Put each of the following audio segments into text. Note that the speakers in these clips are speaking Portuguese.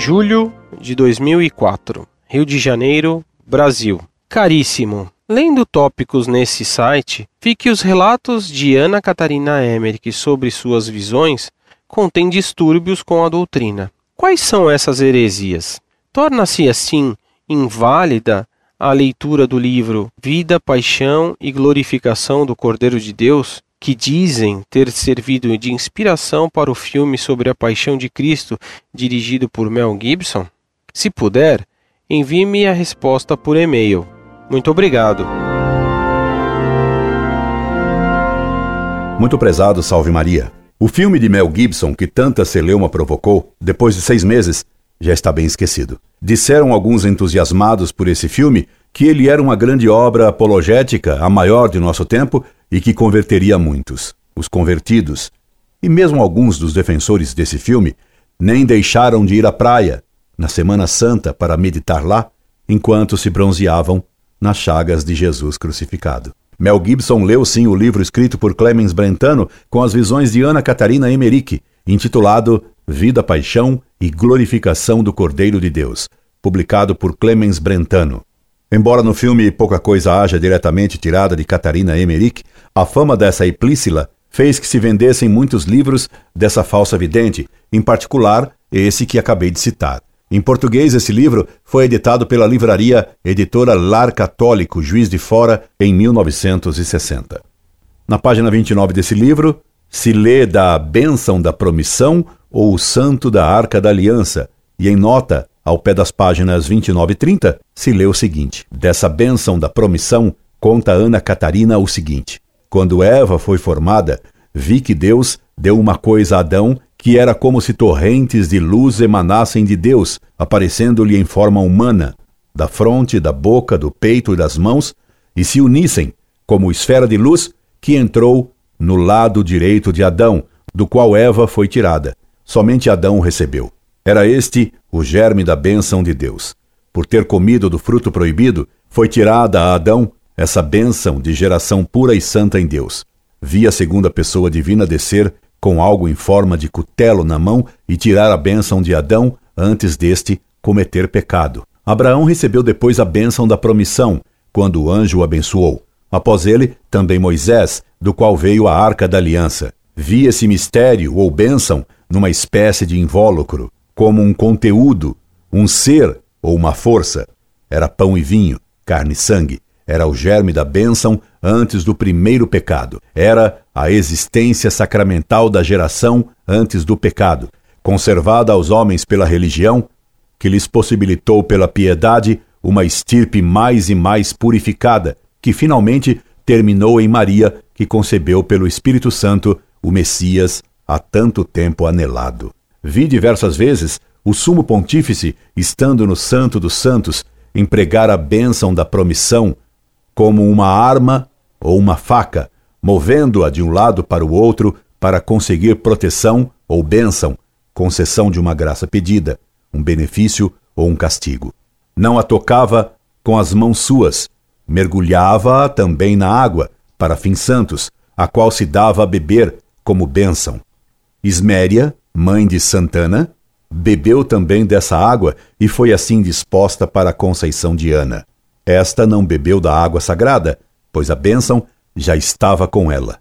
julho de 2004, Rio de Janeiro, Brasil. Caríssimo, lendo tópicos nesse site, vi que os relatos de Ana Catarina Emmerich sobre suas visões contêm distúrbios com a doutrina. Quais são essas heresias? Torna-se assim inválida a leitura do livro Vida, Paixão e Glorificação do Cordeiro de Deus, que dizem ter servido de inspiração para o filme sobre a paixão de Cristo, dirigido por Mel Gibson? Se puder, envie-me a resposta por e-mail. Muito obrigado. Muito prezado, Salve Maria. O filme de Mel Gibson, que tanta celeuma provocou, depois de seis meses, já está bem esquecido. Disseram alguns entusiasmados por esse filme que ele era uma grande obra apologética, a maior de nosso tempo, e que converteria muitos. Os convertidos, e mesmo alguns dos defensores desse filme, nem deixaram de ir à praia, na Semana Santa, para meditar lá, enquanto se bronzeavam nas chagas de Jesus crucificado. Mel Gibson leu sim o livro escrito por Clemens Brentano com as visões de Ana Catarina Emmerich, intitulado Vida, Paixão e Glorificação do Cordeiro de Deus, publicado por Clemens Brentano. Embora no filme pouca coisa haja diretamente tirada de Catarina Emmerich, a fama dessa Eplícila fez que se vendessem muitos livros dessa falsa vidente, em particular esse que acabei de citar. Em português, esse livro foi editado pela livraria editora Lar Católico, Juiz de Fora, em 1960. Na página 29 desse livro, se lê da bênção da promissão ou o santo da arca da aliança, e em nota, ao pé das páginas 29 e 30, se lê o seguinte: Dessa bênção da promissão, conta Ana Catarina o seguinte: Quando Eva foi formada, vi que Deus deu uma coisa a Adão que era como se torrentes de luz emanassem de Deus, aparecendo-lhe em forma humana, da fronte, da boca, do peito e das mãos, e se unissem, como esfera de luz que entrou no lado direito de Adão, do qual Eva foi tirada. Somente Adão recebeu. Era este o germe da bênção de Deus. Por ter comido do fruto proibido, foi tirada a Adão essa bênção de geração pura e santa em Deus. Vi a segunda pessoa divina descer com algo em forma de cutelo na mão e tirar a bênção de Adão antes deste cometer pecado. Abraão recebeu depois a bênção da promissão, quando o anjo o abençoou. Após ele, também Moisés, do qual veio a arca da aliança. Vi esse mistério ou bênção numa espécie de invólucro, como um conteúdo, um ser ou uma força. Era pão e vinho, carne e sangue. Era o germe da bênção antes do primeiro pecado. Era a existência sacramental da geração antes do pecado, conservada aos homens pela religião, que lhes possibilitou pela piedade uma estirpe mais e mais purificada, que finalmente terminou em Maria, que concebeu pelo Espírito Santo o Messias há tanto tempo anelado. Vi diversas vezes o sumo pontífice, estando no Santo dos Santos, empregar a bênção da promissão como uma arma ou uma faca, movendo-a de um lado para o outro para conseguir proteção ou bênção, concessão de uma graça pedida, um benefício ou um castigo. Não a tocava com as mãos suas, mergulhava-a também na água, para fins santos, a qual se dava a beber como bênção. Isméria, mãe de Santana, bebeu também dessa água e foi assim disposta para a conceição de Ana. Esta não bebeu da água sagrada, pois a bênção já estava com ela.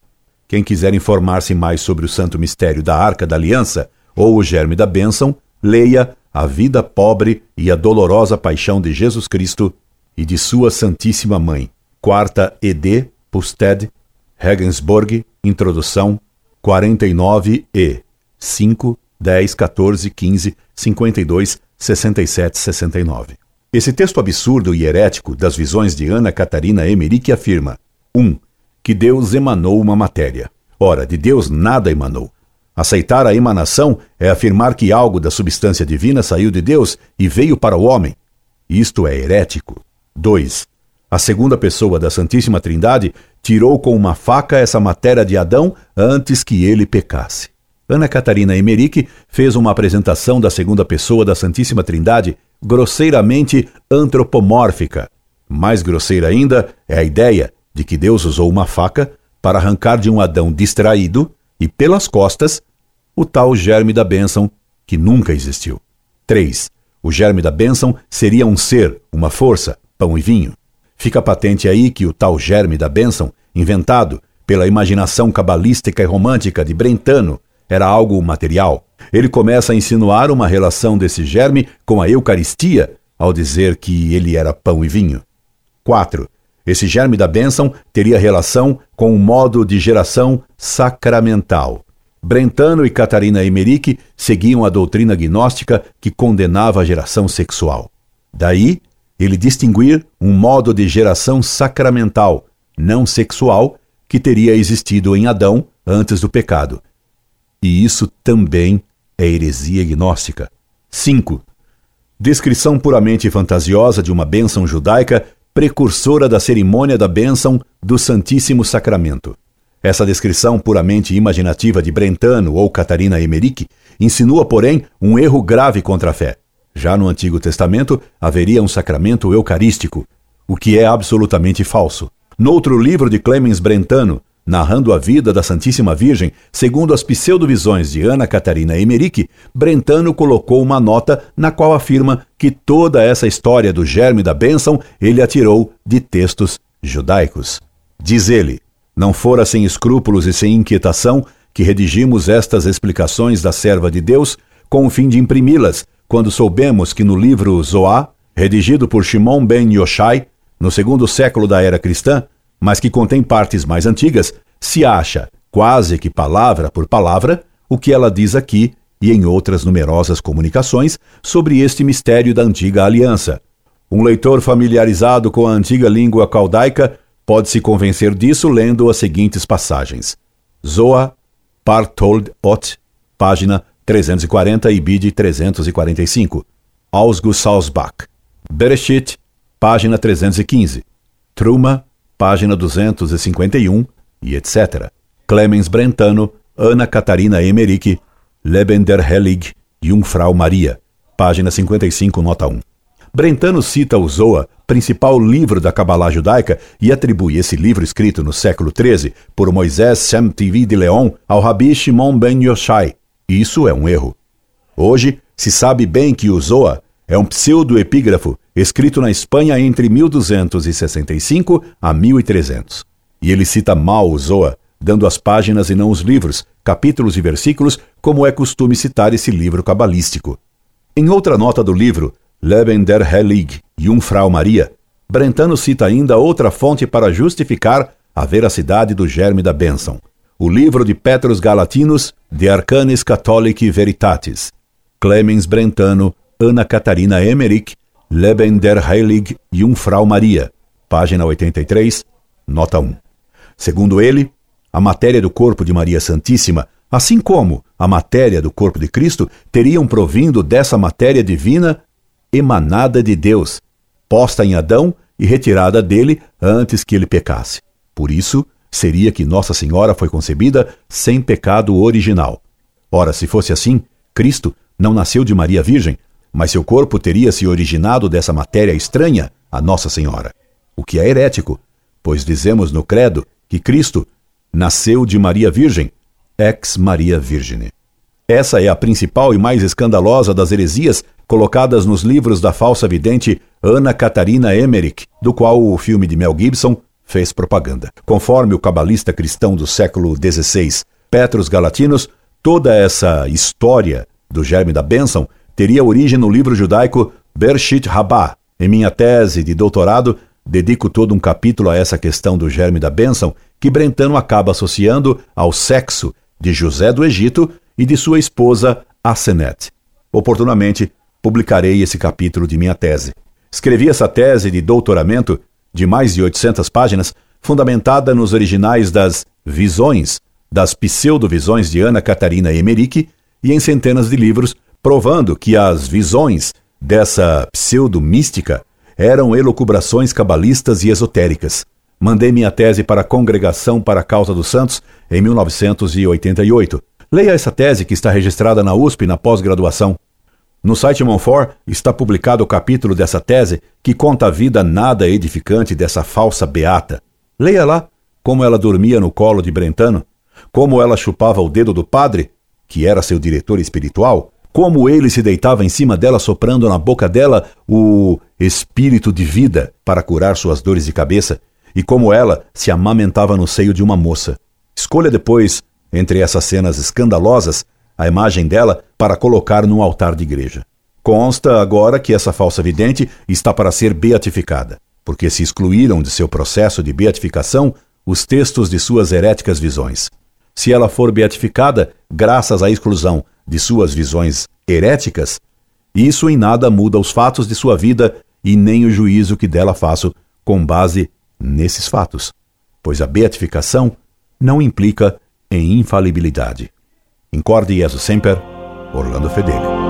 Quem quiser informar-se mais sobre o santo mistério da Arca da Aliança ou o germe da bênção, leia A Vida Pobre e a Dolorosa Paixão de Jesus Cristo e de Sua Santíssima Mãe. Quarta ED, Pusted, Regensburg, Introdução, 49 e 5, 10, 14, 15, 52, 67, 69. Esse texto absurdo e herético das visões de Ana Catarina Emmerich afirma: 1. Um, que Deus emanou uma matéria. Ora, de Deus nada emanou. Aceitar a emanação é afirmar que algo da substância divina saiu de Deus e veio para o homem. Isto é herético. 2. A segunda pessoa da Santíssima Trindade tirou com uma faca essa matéria de Adão antes que ele pecasse. Ana Catarina Emerick fez uma apresentação da segunda pessoa da Santíssima Trindade grosseiramente antropomórfica. Mais grosseira ainda é a ideia de que Deus usou uma faca para arrancar de um Adão distraído e pelas costas o tal germe da bênção que nunca existiu. 3. O germe da bênção seria um ser, uma força, pão e vinho. Fica patente aí que o tal germe da bênção, inventado pela imaginação cabalística e romântica de Brentano, era algo material. Ele começa a insinuar uma relação desse germe com a Eucaristia ao dizer que ele era pão e vinho. 4. Esse germe da bênção teria relação com o modo de geração sacramental. Brentano e Catarina Emerick seguiam a doutrina gnóstica que condenava a geração sexual. Daí, ele distinguir um modo de geração sacramental, não sexual, que teria existido em Adão antes do pecado. E isso também é heresia gnóstica. 5. Descrição puramente fantasiosa de uma bênção judaica precursora da cerimônia da bênção do Santíssimo Sacramento. Essa descrição puramente imaginativa de Brentano ou Catarina Emerick insinua, porém, um erro grave contra a fé. Já no Antigo Testamento haveria um sacramento eucarístico, o que é absolutamente falso. Noutro livro de Clemens Brentano, narrando a vida da Santíssima Virgem, segundo as pseudovisões de Ana Catarina Emerick, Brentano colocou uma nota na qual afirma que toda essa história do germe da bênção ele atirou de textos judaicos. Diz ele: Não fora sem escrúpulos e sem inquietação que redigimos estas explicações da serva de Deus, com o fim de imprimi-las, quando soubemos que no livro Zoá, redigido por Shimon ben Yoshai, no segundo século da era cristã, mas que contém partes mais antigas, se acha, quase que palavra por palavra, o que ela diz aqui e em outras numerosas comunicações sobre este mistério da antiga aliança. Um leitor familiarizado com a antiga língua caldaica pode se convencer disso lendo as seguintes passagens. Zoa, Partold Ot, página 340 e bid 345. Ausgus Salzbach. Bereshit, página 315. Truma, página 251 e etc. Clemens Brentano, Ana Catarina Emerick, Lebender Hellig, Jungfrau Maria, página 55, nota 1. Brentano cita o Zoa, principal livro da Kabbalah judaica, e atribui esse livro escrito no século XIII por Moisés Shem TV de Leon ao Rabi Shimon ben Yoshai. Isso é um erro. Hoje, se sabe bem que o Zoa é um pseudo-epígrafo escrito na Espanha entre 1265 a 1300. E ele cita mal o Zoa, dando as páginas e não os livros, capítulos e versículos, como é costume citar esse livro cabalístico. Em outra nota do livro, Leben der Heilig, Jungfrau Maria, Brentano cita ainda outra fonte para justificar a veracidade do germe da bênção. O livro de Petrus Galatinos, De Arcanis Catholici Veritatis. Clemens Brentano, Ana Catarina Emmerich, Leben der Heilig Jungfrau Maria, página 83, nota 1. Segundo ele, a matéria do corpo de Maria Santíssima, assim como a matéria do corpo de Cristo, teriam provindo dessa matéria divina emanada de Deus, posta em Adão e retirada dele antes que ele pecasse. Por isso, seria que Nossa Senhora foi concebida sem pecado original. Ora, se fosse assim, Cristo não nasceu de Maria Virgem, mas seu corpo teria se originado dessa matéria estranha a Nossa Senhora. O que é herético, pois dizemos no Credo que Cristo nasceu de Maria Virgem, ex Maria Virgine. Essa é a principal e mais escandalosa das heresias colocadas nos livros da falsa vidente Ana Catarina Emmerich, do qual o filme de Mel Gibson fez propaganda. Conforme o cabalista cristão do século XVI, Petrus Galatinos, toda essa história do germe da bênção teria origem no livro judaico Bershit Rabbah. Em minha tese de doutorado, dedico todo um capítulo a essa questão do germe da bênção, que Brentano acaba associando ao sexo de José do Egito e de sua esposa Asenet. Oportunamente, publicarei esse capítulo de minha tese. Escrevi essa tese de doutoramento, de mais de 800 páginas, fundamentada nos originais das Visões, das Pseudovisões de Ana Catarina Emerick e em centenas de livros provando que as visões dessa pseudo-mística eram elucubrações cabalistas e esotéricas. Mandei minha tese para a Congregação para a Causa dos Santos em 1988. Leia essa tese que está registrada na USP na pós-graduação. No site Monfort está publicado o capítulo dessa tese que conta a vida nada edificante dessa falsa beata. Leia lá como ela dormia no colo de Brentano, como ela chupava o dedo do padre, que era seu diretor espiritual, como ele se deitava em cima dela, soprando na boca dela o espírito de vida para curar suas dores de cabeça, e como ela se amamentava no seio de uma moça. Escolha depois, entre essas cenas escandalosas, a imagem dela para colocar num altar de igreja. Consta agora que essa falsa vidente está para ser beatificada, porque se excluíram de seu processo de beatificação os textos de suas heréticas visões. Se ela for beatificada, graças à exclusão de suas visões heréticas, isso em nada muda os fatos de sua vida e nem o juízo que dela faço com base nesses fatos, pois a beatificação não implica em infalibilidade. Incorde Jesus Semper, Orlando Fedeli.